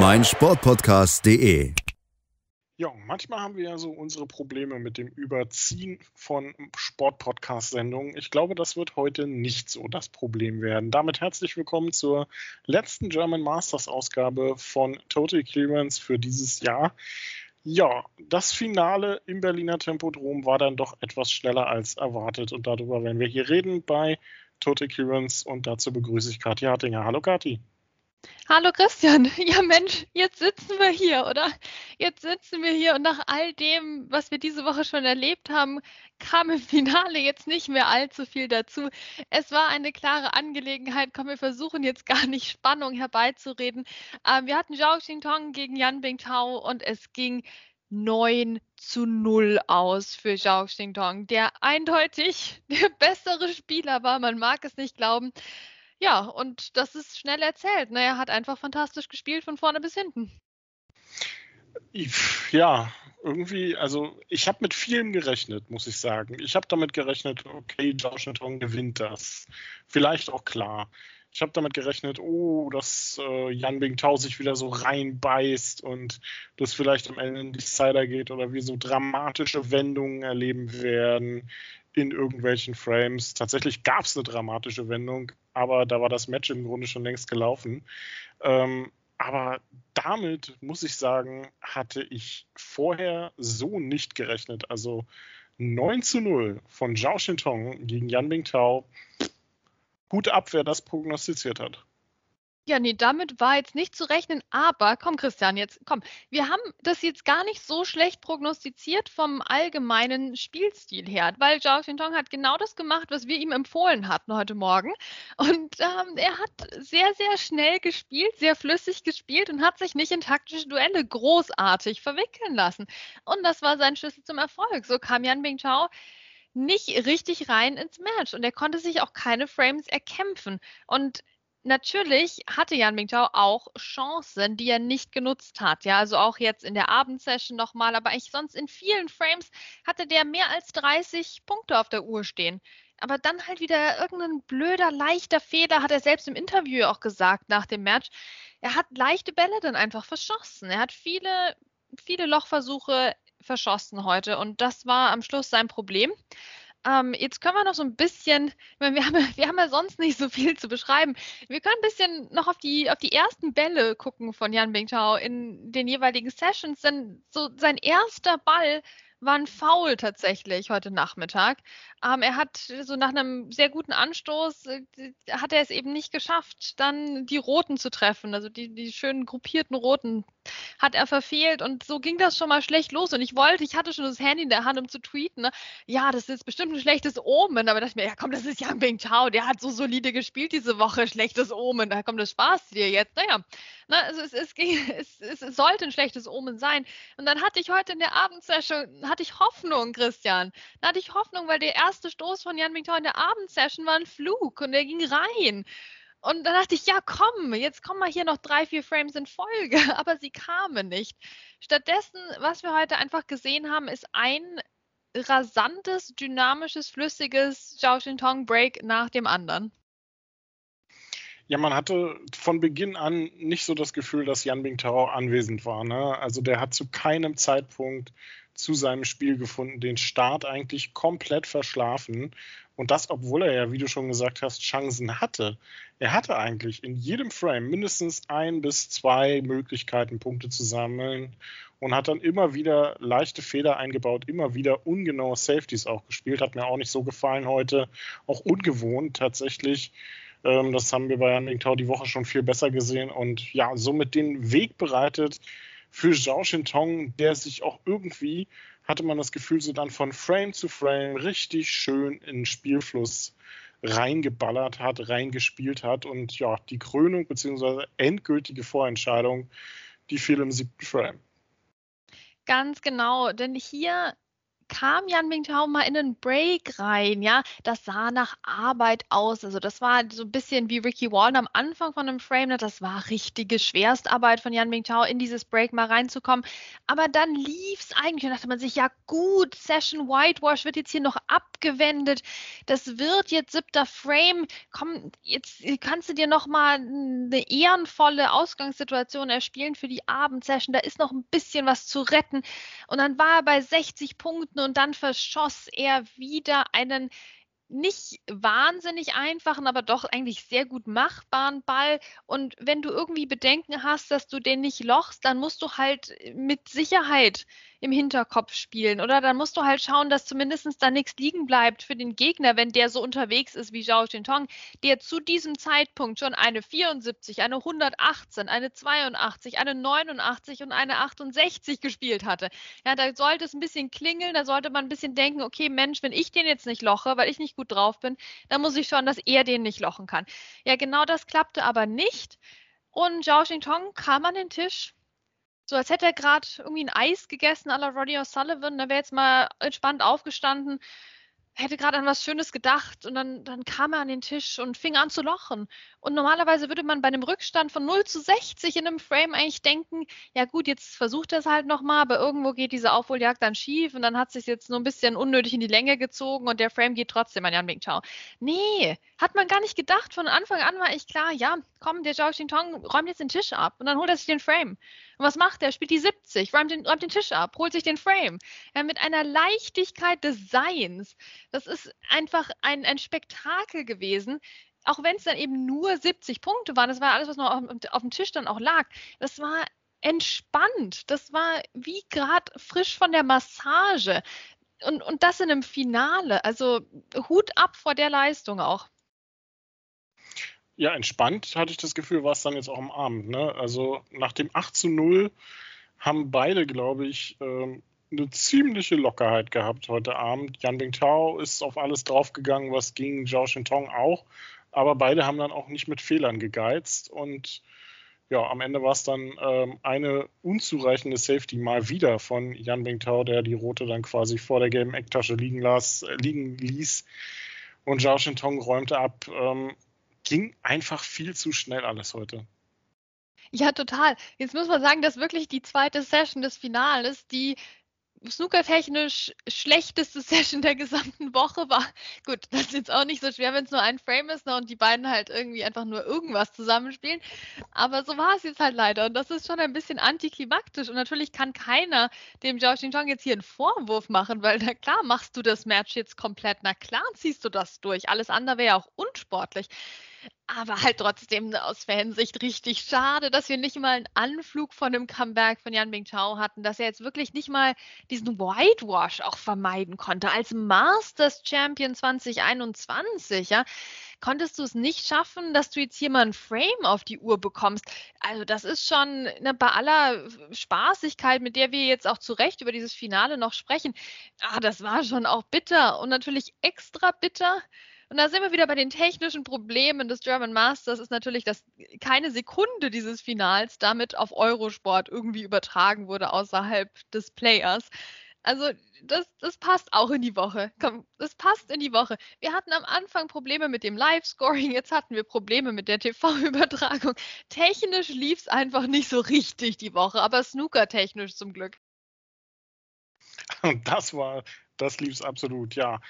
meinsportpodcast.de. Ja, manchmal haben wir ja so unsere Probleme mit dem Überziehen von Sportpodcast-Sendungen. Ich glaube, das wird heute nicht so das Problem werden. Damit herzlich willkommen zur letzten German Masters-Ausgabe von Total Clearance für dieses Jahr. Ja, das Finale im Berliner Tempodrom war dann doch etwas schneller als erwartet und darüber werden wir hier reden bei Total Clearance und dazu begrüße ich Kathi Hartinger. Hallo Kathi. Hallo Christian, ja Mensch, jetzt sitzen wir hier, oder? Jetzt sitzen wir hier und nach all dem, was wir diese Woche schon erlebt haben, kam im Finale jetzt nicht mehr allzu viel dazu. Es war eine klare Angelegenheit. Komm, wir versuchen jetzt gar nicht Spannung herbeizureden. Ähm, wir hatten Zhao Xingtong gegen Yan Bingtao und es ging 9 zu 0 aus für Zhao Xingtong, der eindeutig der bessere Spieler war. Man mag es nicht glauben. Ja, und das ist schnell erzählt. Ne? Er hat einfach fantastisch gespielt von vorne bis hinten. Ja, irgendwie, also ich habe mit vielem gerechnet, muss ich sagen. Ich habe damit gerechnet, okay, Josh Tong gewinnt das. Vielleicht auch klar. Ich habe damit gerechnet, oh, dass äh, Yan Bingtao sich wieder so reinbeißt und das vielleicht am Ende in die Decider geht oder wir so dramatische Wendungen erleben werden in irgendwelchen Frames. Tatsächlich gab es eine dramatische Wendung, aber da war das Match im Grunde schon längst gelaufen. Ähm, aber damit muss ich sagen, hatte ich vorher so nicht gerechnet. Also 9 zu 0 von Zhao Shintong gegen Yan Bingtao. Gute Abwehr, das prognostiziert hat. Ja, nee, damit war jetzt nicht zu rechnen, aber komm, Christian, jetzt komm. Wir haben das jetzt gar nicht so schlecht prognostiziert vom allgemeinen Spielstil her, weil Zhao Xintong hat genau das gemacht, was wir ihm empfohlen hatten heute Morgen. Und ähm, er hat sehr, sehr schnell gespielt, sehr flüssig gespielt und hat sich nicht in taktische Duelle großartig verwickeln lassen. Und das war sein Schlüssel zum Erfolg. So kam Yan Bingchao nicht richtig rein ins Match und er konnte sich auch keine Frames erkämpfen. Und natürlich hatte Jan Mingtao auch Chancen, die er nicht genutzt hat. Ja, also auch jetzt in der Abendsession nochmal, aber ich sonst in vielen Frames hatte der mehr als 30 Punkte auf der Uhr stehen. Aber dann halt wieder irgendein blöder, leichter Fehler, hat er selbst im Interview auch gesagt nach dem Match. Er hat leichte Bälle dann einfach verschossen. Er hat viele, viele Lochversuche verschossen heute und das war am Schluss sein Problem. Ähm, jetzt können wir noch so ein bisschen, wir, haben, wir haben ja sonst nicht so viel zu beschreiben. Wir können ein bisschen noch auf die, auf die ersten Bälle gucken von Jan Bingtao in den jeweiligen Sessions. Denn so sein erster Ball war ein Foul tatsächlich heute Nachmittag. Ähm, er hat so nach einem sehr guten Anstoß, äh, hat er es eben nicht geschafft, dann die Roten zu treffen. Also die, die schönen gruppierten Roten hat er verfehlt und so ging das schon mal schlecht los. Und ich wollte, ich hatte schon das Handy in der Hand, um zu tweeten. Ne? Ja, das ist bestimmt ein schlechtes Omen. Aber dachte ich mir, ja komm, das ist Yang Bing Chao, der hat so solide gespielt diese Woche, schlechtes Omen. Da kommt das Spaß dir jetzt. Naja, na, also es, es, es, es, sollte ein schlechtes Omen sein. Und dann hatte ich heute in der Abendsession, hatte ich Hoffnung, Christian. Da hatte ich Hoffnung, weil der erste Stoß von Jan Mingtao in der Abendsession war ein Flug und der ging rein. Und dann dachte ich, ja, komm, jetzt kommen mal hier noch drei, vier Frames in Folge, aber sie kamen nicht. Stattdessen, was wir heute einfach gesehen haben, ist ein rasantes, dynamisches, flüssiges Zhao Xintong Break nach dem anderen. Ja, man hatte von Beginn an nicht so das Gefühl, dass Yan Bingtao anwesend war. Ne? Also der hat zu keinem Zeitpunkt zu seinem Spiel gefunden, den Start eigentlich komplett verschlafen. Und das, obwohl er ja, wie du schon gesagt hast, Chancen hatte. Er hatte eigentlich in jedem Frame mindestens ein bis zwei Möglichkeiten, Punkte zu sammeln und hat dann immer wieder leichte Fehler eingebaut, immer wieder ungenaue Safeties auch gespielt. Hat mir auch nicht so gefallen heute. Auch ungewohnt tatsächlich. Ähm, das haben wir bei Jan Mingtao die Woche schon viel besser gesehen und ja, somit den Weg bereitet für Zhao Shintong, der sich auch irgendwie, hatte man das Gefühl, so dann von Frame zu Frame richtig schön in den Spielfluss reingeballert hat, reingespielt hat und ja, die Krönung bzw. endgültige Vorentscheidung, die fiel im siebten Frame. Ganz genau, denn hier kam Jan Mingtao mal in einen Break rein, ja, das sah nach Arbeit aus. Also das war so ein bisschen wie Ricky Walden am Anfang von einem Frame, das war richtige Schwerstarbeit von Jan Mingtao, in dieses Break mal reinzukommen. Aber dann lief es eigentlich und dachte man sich, ja gut, Session Whitewash wird jetzt hier noch abgewendet. Das wird jetzt siebter Frame. Komm, jetzt kannst du dir noch mal eine ehrenvolle Ausgangssituation erspielen für die Abendsession. Da ist noch ein bisschen was zu retten. Und dann war er bei 60 Punkten Minuten und dann verschoss er wieder einen nicht wahnsinnig einfachen, aber doch eigentlich sehr gut machbaren Ball. Und wenn du irgendwie Bedenken hast, dass du den nicht lochst, dann musst du halt mit Sicherheit im Hinterkopf spielen. Oder dann musst du halt schauen, dass zumindest da nichts liegen bleibt für den Gegner, wenn der so unterwegs ist wie Zhao Xintong, der zu diesem Zeitpunkt schon eine 74, eine 118, eine 82, eine 89 und eine 68 gespielt hatte. Ja, da sollte es ein bisschen klingeln, da sollte man ein bisschen denken, okay, Mensch, wenn ich den jetzt nicht loche, weil ich nicht gut drauf bin, dann muss ich schauen, dass er den nicht lochen kann. Ja, genau das klappte aber nicht. Und Zhao Xintong kam an den Tisch, so als hätte er gerade irgendwie ein Eis gegessen à la Roddy O'Sullivan. Da wäre jetzt mal entspannt aufgestanden, hätte gerade an was Schönes gedacht und dann, dann kam er an den Tisch und fing an zu lochen. Und normalerweise würde man bei einem Rückstand von 0 zu 60 in einem Frame eigentlich denken, ja gut, jetzt versucht er es halt nochmal, aber irgendwo geht diese Aufholjagd dann schief und dann hat es sich jetzt nur ein bisschen unnötig in die Länge gezogen und der Frame geht trotzdem an Jan Bing Chao. Nee, hat man gar nicht gedacht. Von Anfang an war ich klar, ja, komm, der Zhao Xintong räumt jetzt den Tisch ab und dann holt er sich den Frame. Und was macht er? Spielt die 70, räumt den, räumt den Tisch ab, holt sich den Frame. Ja, mit einer Leichtigkeit des Seins. Das ist einfach ein, ein Spektakel gewesen auch wenn es dann eben nur 70 Punkte waren, das war alles, was noch auf, auf dem Tisch dann auch lag, das war entspannt. Das war wie gerade frisch von der Massage. Und, und das in einem Finale. Also Hut ab vor der Leistung auch. Ja, entspannt hatte ich das Gefühl, war es dann jetzt auch am Abend. Ne? Also nach dem 8 zu 0 haben beide, glaube ich, ähm, eine ziemliche Lockerheit gehabt heute Abend. Yan Bingtao ist auf alles draufgegangen, was ging, Zhao Shintong auch. Aber beide haben dann auch nicht mit Fehlern gegeizt und ja, am Ende war es dann ähm, eine unzureichende Safety mal wieder von Jan Bingtao, der die rote dann quasi vor der gelben Ecktasche liegen, las, äh, liegen ließ. Und Zhao Shintong räumte ab. Ähm, ging einfach viel zu schnell alles heute. Ja, total. Jetzt muss man sagen, dass wirklich die zweite Session des Finales, die snookertechnisch schlechteste Session der gesamten Woche war. Gut, das ist jetzt auch nicht so schwer, wenn es nur ein Frame ist ne, und die beiden halt irgendwie einfach nur irgendwas zusammenspielen. Aber so war es jetzt halt leider. Und das ist schon ein bisschen antiklimaktisch. Und natürlich kann keiner dem Zhao Xingchong jetzt hier einen Vorwurf machen, weil na klar machst du das Match jetzt komplett. Na klar ziehst du das durch. Alles andere wäre ja auch unsportlich. Aber halt trotzdem aus Fansicht richtig schade, dass wir nicht mal einen Anflug von dem Comeback von Yan Bingtao hatten, dass er jetzt wirklich nicht mal diesen Whitewash auch vermeiden konnte. Als Masters Champion 2021, ja, konntest du es nicht schaffen, dass du jetzt hier mal ein Frame auf die Uhr bekommst. Also das ist schon ne, bei aller Spaßigkeit, mit der wir jetzt auch zu Recht über dieses Finale noch sprechen. Ah, das war schon auch bitter und natürlich extra bitter und da sind wir wieder bei den technischen Problemen des German Masters, ist natürlich, dass keine Sekunde dieses Finals damit auf Eurosport irgendwie übertragen wurde außerhalb des Players. Also das, das passt auch in die Woche. Komm, das passt in die Woche. Wir hatten am Anfang Probleme mit dem Live-Scoring, jetzt hatten wir Probleme mit der TV-Übertragung. Technisch lief es einfach nicht so richtig die Woche, aber Snooker-technisch zum Glück. Und das war das lief es absolut, ja.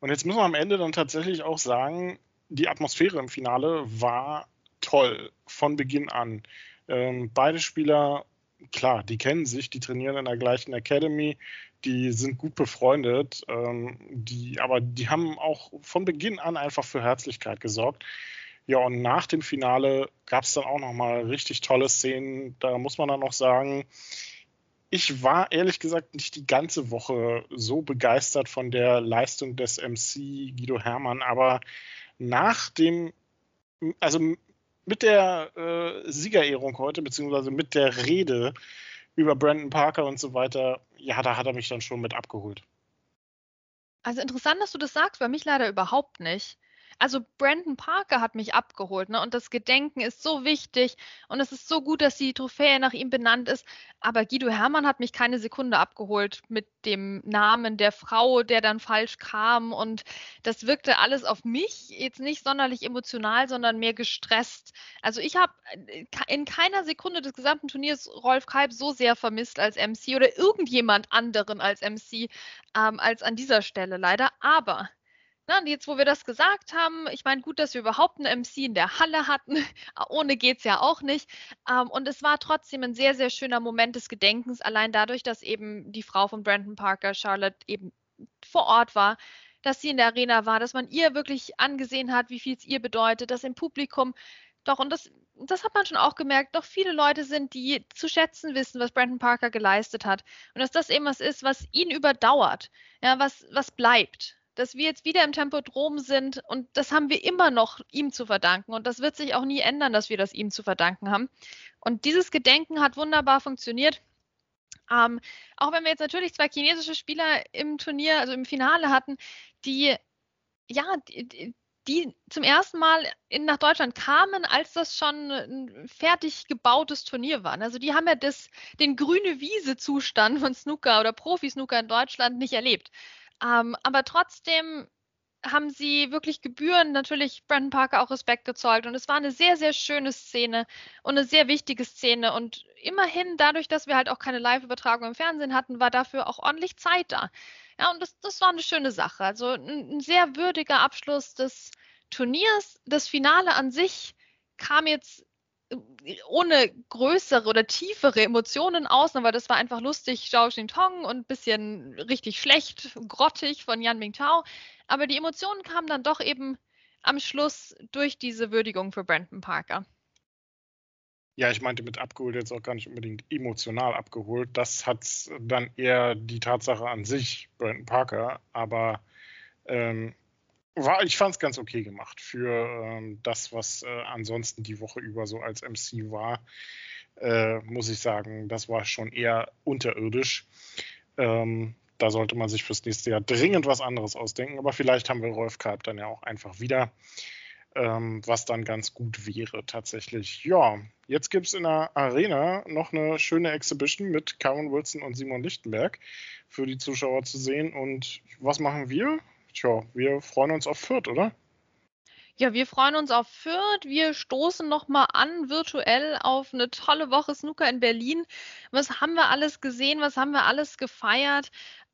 Und jetzt müssen wir am Ende dann tatsächlich auch sagen, die Atmosphäre im Finale war toll von Beginn an. Ähm, beide Spieler, klar, die kennen sich, die trainieren in der gleichen Academy, die sind gut befreundet, ähm, die, aber die haben auch von Beginn an einfach für Herzlichkeit gesorgt. Ja, und nach dem Finale gab es dann auch nochmal richtig tolle Szenen. Da muss man dann noch sagen, ich war ehrlich gesagt nicht die ganze Woche so begeistert von der Leistung des MC Guido Hermann, aber nach dem, also mit der äh, Siegerehrung heute, beziehungsweise mit der Rede über Brandon Parker und so weiter, ja, da hat er mich dann schon mit abgeholt. Also interessant, dass du das sagst, bei mich leider überhaupt nicht. Also Brandon Parker hat mich abgeholt, ne? Und das Gedenken ist so wichtig und es ist so gut, dass die Trophäe nach ihm benannt ist. Aber Guido Hermann hat mich keine Sekunde abgeholt mit dem Namen der Frau, der dann falsch kam. Und das wirkte alles auf mich jetzt nicht sonderlich emotional, sondern mehr gestresst. Also ich habe in keiner Sekunde des gesamten Turniers Rolf Kalb so sehr vermisst als MC oder irgendjemand anderen als MC ähm, als an dieser Stelle leider. Aber na, jetzt, wo wir das gesagt haben, ich meine, gut, dass wir überhaupt einen MC in der Halle hatten. Ohne geht es ja auch nicht. Ähm, und es war trotzdem ein sehr, sehr schöner Moment des Gedenkens, allein dadurch, dass eben die Frau von Brandon Parker, Charlotte, eben vor Ort war, dass sie in der Arena war, dass man ihr wirklich angesehen hat, wie viel es ihr bedeutet, dass im Publikum doch, und das, das hat man schon auch gemerkt, doch viele Leute sind, die zu schätzen wissen, was Brandon Parker geleistet hat. Und dass das eben was ist, was ihn überdauert, ja, was, was bleibt dass wir jetzt wieder im Tempodrom sind und das haben wir immer noch ihm zu verdanken und das wird sich auch nie ändern, dass wir das ihm zu verdanken haben. Und dieses Gedenken hat wunderbar funktioniert. Ähm, auch wenn wir jetzt natürlich zwei chinesische Spieler im Turnier, also im Finale hatten, die ja, die, die zum ersten Mal in, nach Deutschland kamen, als das schon ein fertig gebautes Turnier war. Also die haben ja das, den grüne Wiese-Zustand von Snooker oder Profi-Snooker in Deutschland nicht erlebt. Ähm, aber trotzdem haben sie wirklich Gebühren natürlich Brandon Parker auch Respekt gezollt. Und es war eine sehr, sehr schöne Szene und eine sehr wichtige Szene. Und immerhin, dadurch, dass wir halt auch keine Live-Übertragung im Fernsehen hatten, war dafür auch ordentlich Zeit da. Ja, und das, das war eine schöne Sache. Also ein, ein sehr würdiger Abschluss des Turniers. Das Finale an sich kam jetzt ohne größere oder tiefere Emotionen aus, aber das war einfach lustig, Zhao Tong und ein bisschen richtig schlecht, grottig von Yan Mingtao. Aber die Emotionen kamen dann doch eben am Schluss durch diese Würdigung für Brandon Parker. Ja, ich meinte mit abgeholt jetzt auch gar nicht unbedingt emotional abgeholt. Das hat dann eher die Tatsache an sich, Brandon Parker. Aber ähm, war, ich fand es ganz okay gemacht für ähm, das, was äh, ansonsten die Woche über so als MC war. Äh, muss ich sagen, das war schon eher unterirdisch. Ähm, da sollte man sich fürs nächste Jahr dringend was anderes ausdenken. Aber vielleicht haben wir Rolf Kalb dann ja auch einfach wieder, ähm, was dann ganz gut wäre tatsächlich. Ja, jetzt gibt es in der Arena noch eine schöne Exhibition mit Karen Wilson und Simon Lichtenberg für die Zuschauer zu sehen. Und was machen wir? Tja, wir freuen uns auf Fürth, oder? Ja, wir freuen uns auf Fürth. Wir stoßen nochmal an virtuell auf eine tolle Woche Snooker in Berlin. Was haben wir alles gesehen? Was haben wir alles gefeiert?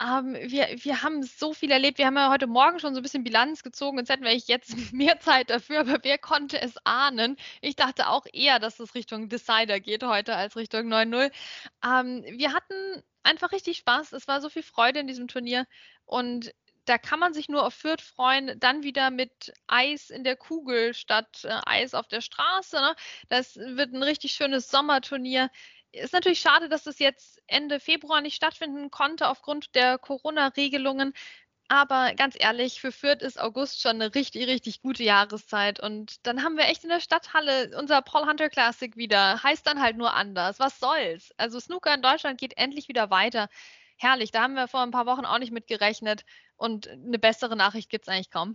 Ähm, wir, wir haben so viel erlebt. Wir haben ja heute Morgen schon so ein bisschen Bilanz gezogen. Jetzt hätten wir jetzt mehr Zeit dafür, aber wer konnte es ahnen? Ich dachte auch eher, dass es Richtung Decider geht heute als Richtung 9-0. Ähm, wir hatten einfach richtig Spaß. Es war so viel Freude in diesem Turnier. Und da kann man sich nur auf Fürth freuen, dann wieder mit Eis in der Kugel statt äh, Eis auf der Straße. Ne? Das wird ein richtig schönes Sommerturnier. Ist natürlich schade, dass das jetzt Ende Februar nicht stattfinden konnte aufgrund der Corona-Regelungen. Aber ganz ehrlich, für Fürth ist August schon eine richtig, richtig gute Jahreszeit. Und dann haben wir echt in der Stadthalle unser Paul Hunter Classic wieder. Heißt dann halt nur anders. Was soll's? Also Snooker in Deutschland geht endlich wieder weiter herrlich. Da haben wir vor ein paar Wochen auch nicht mit gerechnet. Und eine bessere Nachricht gibt es eigentlich kaum.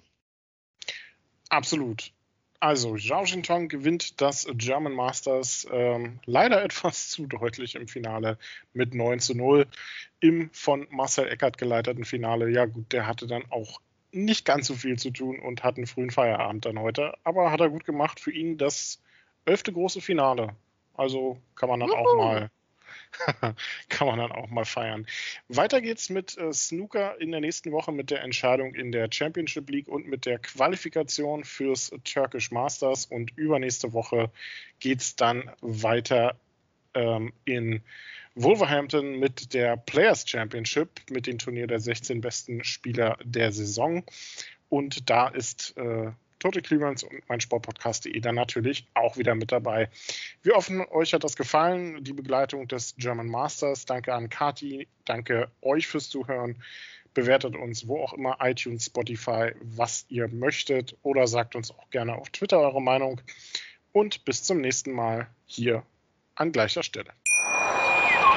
Absolut. Also, Zhao Xintong gewinnt das German Masters ähm, leider etwas zu deutlich im Finale mit 9 zu 0. Im von Marcel Eckert geleiteten Finale, ja gut, der hatte dann auch nicht ganz so viel zu tun und hat einen frühen Feierabend dann heute. Aber hat er gut gemacht. Für ihn das elfte große Finale. Also kann man dann Juhu. auch mal Kann man dann auch mal feiern. Weiter geht's mit äh, Snooker in der nächsten Woche mit der Entscheidung in der Championship League und mit der Qualifikation fürs Turkish Masters. Und übernächste Woche geht's dann weiter ähm, in Wolverhampton mit der Players Championship, mit dem Turnier der 16 besten Spieler der Saison. Und da ist äh, Total Clearance und mein Sportpodcast.de dann natürlich auch wieder mit dabei. Wir hoffen, euch hat das gefallen, die Begleitung des German Masters. Danke an Kati, danke euch fürs Zuhören. Bewertet uns wo auch immer, iTunes, Spotify, was ihr möchtet oder sagt uns auch gerne auf Twitter eure Meinung. Und bis zum nächsten Mal hier an gleicher Stelle.